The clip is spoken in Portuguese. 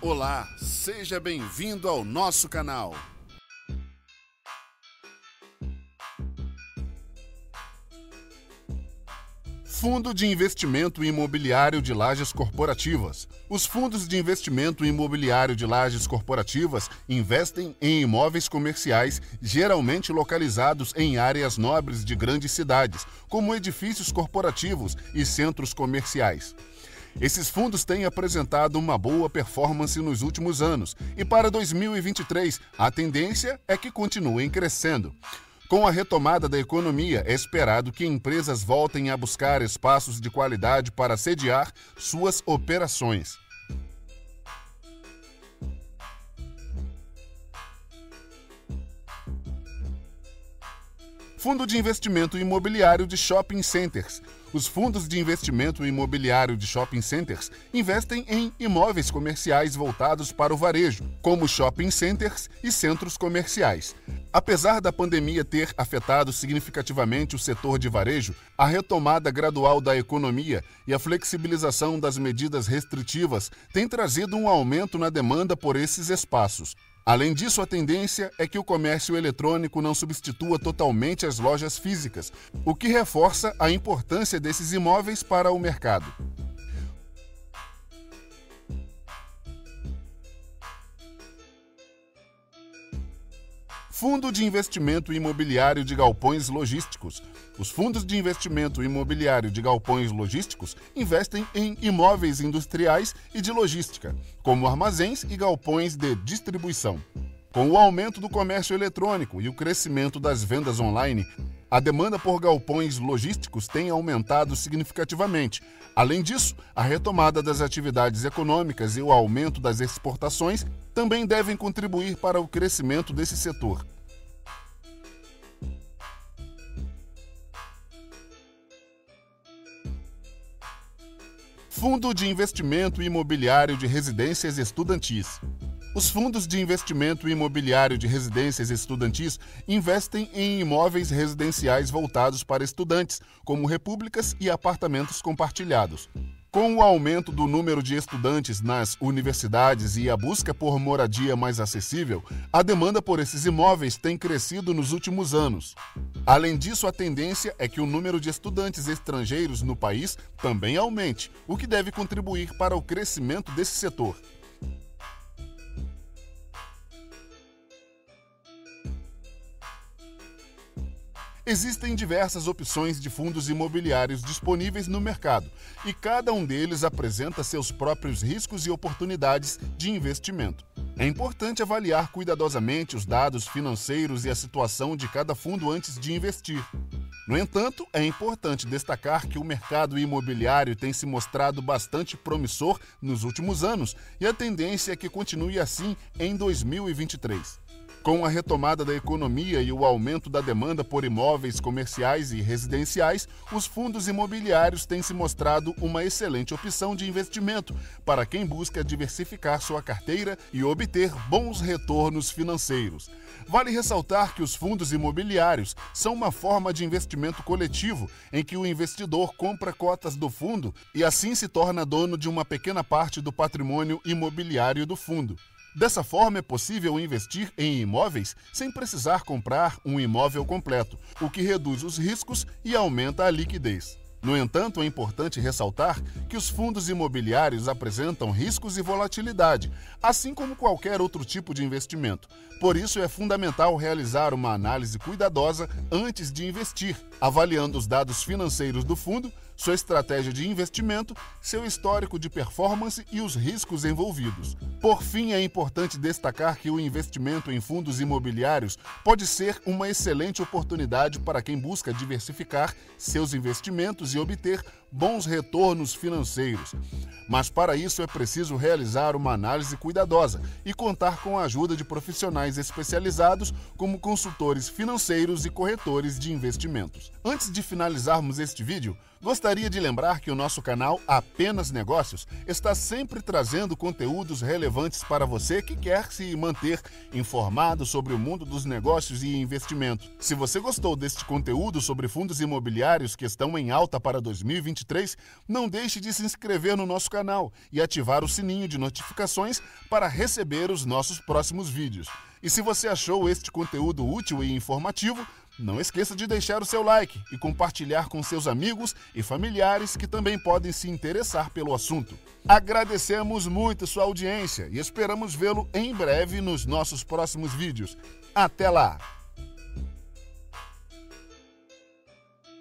Olá, seja bem-vindo ao nosso canal. Fundo de Investimento Imobiliário de Lajes Corporativas. Os fundos de investimento imobiliário de lajes corporativas investem em imóveis comerciais, geralmente localizados em áreas nobres de grandes cidades, como edifícios corporativos e centros comerciais. Esses fundos têm apresentado uma boa performance nos últimos anos e para 2023 a tendência é que continuem crescendo. Com a retomada da economia, é esperado que empresas voltem a buscar espaços de qualidade para sediar suas operações. Fundo de Investimento Imobiliário de Shopping Centers. Os fundos de investimento imobiliário de shopping centers investem em imóveis comerciais voltados para o varejo, como shopping centers e centros comerciais. Apesar da pandemia ter afetado significativamente o setor de varejo, a retomada gradual da economia e a flexibilização das medidas restritivas têm trazido um aumento na demanda por esses espaços. Além disso, a tendência é que o comércio eletrônico não substitua totalmente as lojas físicas, o que reforça a importância desses imóveis para o mercado. Fundo de Investimento Imobiliário de Galpões Logísticos. Os fundos de investimento imobiliário de galpões logísticos investem em imóveis industriais e de logística, como armazéns e galpões de distribuição. Com o aumento do comércio eletrônico e o crescimento das vendas online, a demanda por galpões logísticos tem aumentado significativamente. Além disso, a retomada das atividades econômicas e o aumento das exportações também devem contribuir para o crescimento desse setor. Fundo de Investimento Imobiliário de Residências Estudantis. Os fundos de investimento imobiliário de residências estudantis investem em imóveis residenciais voltados para estudantes, como repúblicas e apartamentos compartilhados. Com o aumento do número de estudantes nas universidades e a busca por moradia mais acessível, a demanda por esses imóveis tem crescido nos últimos anos. Além disso, a tendência é que o número de estudantes estrangeiros no país também aumente, o que deve contribuir para o crescimento desse setor. Existem diversas opções de fundos imobiliários disponíveis no mercado e cada um deles apresenta seus próprios riscos e oportunidades de investimento. É importante avaliar cuidadosamente os dados financeiros e a situação de cada fundo antes de investir. No entanto, é importante destacar que o mercado imobiliário tem se mostrado bastante promissor nos últimos anos e a tendência é que continue assim em 2023. Com a retomada da economia e o aumento da demanda por imóveis comerciais e residenciais, os fundos imobiliários têm se mostrado uma excelente opção de investimento para quem busca diversificar sua carteira e obter bons retornos financeiros. Vale ressaltar que os fundos imobiliários são uma forma de investimento coletivo em que o investidor compra cotas do fundo e assim se torna dono de uma pequena parte do patrimônio imobiliário do fundo. Dessa forma, é possível investir em imóveis sem precisar comprar um imóvel completo, o que reduz os riscos e aumenta a liquidez. No entanto, é importante ressaltar que os fundos imobiliários apresentam riscos e volatilidade, assim como qualquer outro tipo de investimento. Por isso, é fundamental realizar uma análise cuidadosa antes de investir, avaliando os dados financeiros do fundo, sua estratégia de investimento, seu histórico de performance e os riscos envolvidos. Por fim, é importante destacar que o investimento em fundos imobiliários pode ser uma excelente oportunidade para quem busca diversificar seus investimentos e obter bons retornos financeiros. Mas para isso é preciso realizar uma análise cuidadosa e contar com a ajuda de profissionais especializados como consultores financeiros e corretores de investimentos. Antes de finalizarmos este vídeo, gostaria de lembrar que o nosso canal Apenas Negócios está sempre trazendo conteúdos relevantes para você que quer se manter informado sobre o mundo dos negócios e investimento. Se você gostou deste conteúdo sobre fundos imobiliários que estão em alta para 2023, não deixe de se inscrever no nosso canal e ativar o sininho de notificações para receber os nossos próximos vídeos. E se você achou este conteúdo útil e informativo, não esqueça de deixar o seu like e compartilhar com seus amigos e familiares que também podem se interessar pelo assunto. Agradecemos muito sua audiência e esperamos vê-lo em breve nos nossos próximos vídeos. Até lá!